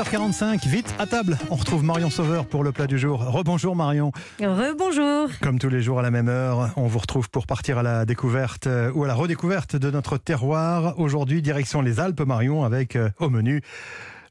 7h45, vite à table. On retrouve Marion Sauveur pour le plat du jour. Rebonjour Marion. Rebonjour. Comme tous les jours à la même heure, on vous retrouve pour partir à la découverte euh, ou à la redécouverte de notre terroir. Aujourd'hui, direction les Alpes Marion avec euh, au menu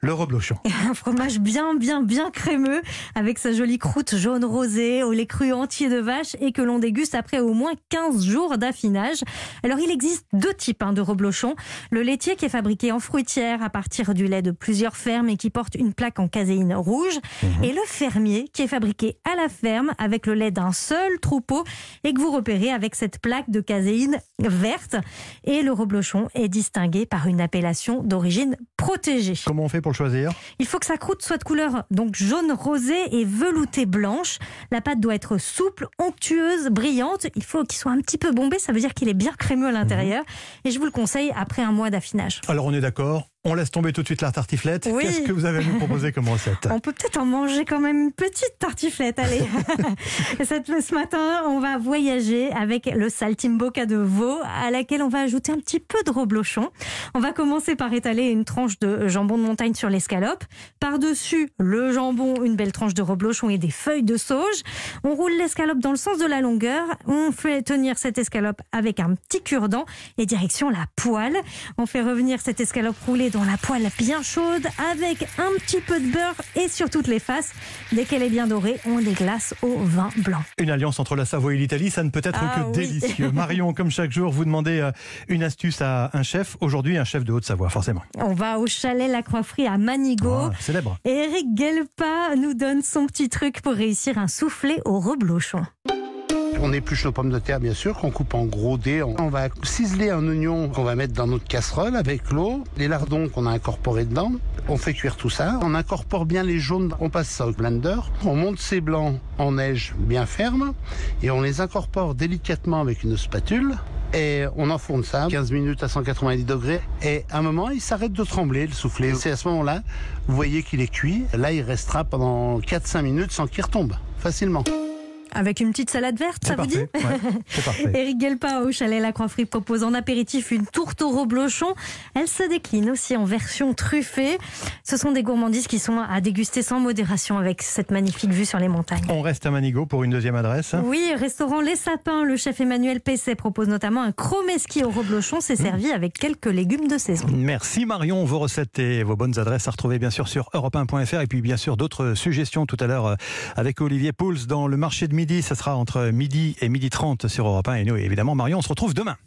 le reblochon. Un fromage bien, bien, bien crémeux avec sa jolie croûte jaune rosé au lait cru entier de vache et que l'on déguste après au moins 15 jours d'affinage. Alors, il existe deux types hein, de reblochon. Le laitier qui est fabriqué en fruitière à partir du lait de plusieurs fermes et qui porte une plaque en caséine rouge. Mhm. Et le fermier qui est fabriqué à la ferme avec le lait d'un seul troupeau et que vous repérez avec cette plaque de caséine verte. Et le reblochon est distingué par une appellation d'origine protégée. Comment on fait pour le choisir Il faut que sa croûte soit de couleur donc jaune rosé et veloutée blanche. La pâte doit être souple, onctueuse, brillante. Il faut qu'il soit un petit peu bombé, ça veut dire qu'il est bien crémeux à l'intérieur. Et je vous le conseille après un mois d'affinage. Alors on est d'accord, on laisse tomber tout de suite la tartiflette. Oui. Qu'est-ce que vous avez à nous proposer comme recette? On peut peut-être en manger quand même une petite tartiflette, allez. Cette- ce matin, on va voyager avec le saltimbocca de veau, à laquelle on va ajouter un petit peu de reblochon. On va commencer par étaler une tranche de jambon de montagne sur l'escalope. Par-dessus le jambon, une belle tranche de reblochon et des feuilles de sauge. On roule l'escalope dans le sens de la longueur. On fait tenir cette escalope avec un petit cure-dent et direction la poêle. On fait revenir cette escalope roulée dans la poêle bien chaude avec un petit peu de beurre et sur toutes les faces. Dès qu'elle est bien dorée, on les glace au vin blanc. Une alliance entre la Savoie et l'Italie, ça ne peut être Ah que oui. délicieux. Marion, comme chaque jour, vous demandez euh, une astuce à un chef. Aujourd'hui, un chef de Haute-Savoie, forcément. On va au chalet La Croix-Frie à Manigot. Ah, célèbre. Et Eric Guelpa nous donne son petit truc pour réussir un soufflé au reblochon. On épluche nos pommes de terre, bien sûr, qu'on coupe en gros dés. On va ciseler un oignon qu'on va mettre dans notre casserole avec l'eau, les lardons qu'on a incorporés dedans. On fait cuire tout ça. On incorpore bien les jaunes. On passe ça au blender. On monte ces blancs en neige bien ferme et on les incorpore délicatement avec une spatule. Et on enfourne ça 15 minutes à 190 degrés. Et à un moment, il s'arrête de trembler, le soufflé. C'est à ce moment-là, vous voyez qu'il est cuit. Là, il restera pendant 4-5 minutes sans qu'il retombe facilement. Avec une petite salade verte, ça vous dit. Ouais, parfait. Eric Guelpa au chalet La Croix-Frie propose en apéritif une tourte au reblochon. Elle se décline aussi en version truffée. Ce sont des gourmandises qui sont à déguster sans modération avec cette magnifique vue sur les montagnes. On reste à Manigot pour une deuxième adresse. Oui, restaurant Les Sapins, le chef Emmanuel Pesset propose notamment un chromeski au reblochon. C'est servi avec quelques légumes de saison. Merci Marion, vos recettes et vos bonnes adresses à retrouver bien sûr sur europe1.fr et puis bien sûr d'autres suggestions tout à l'heure euh, avec Olivier Pouls dans le marché de midi. Ça sera entre midi et midi 30 sur Europe 1 et nous évidemment Marion, on se retrouve demain.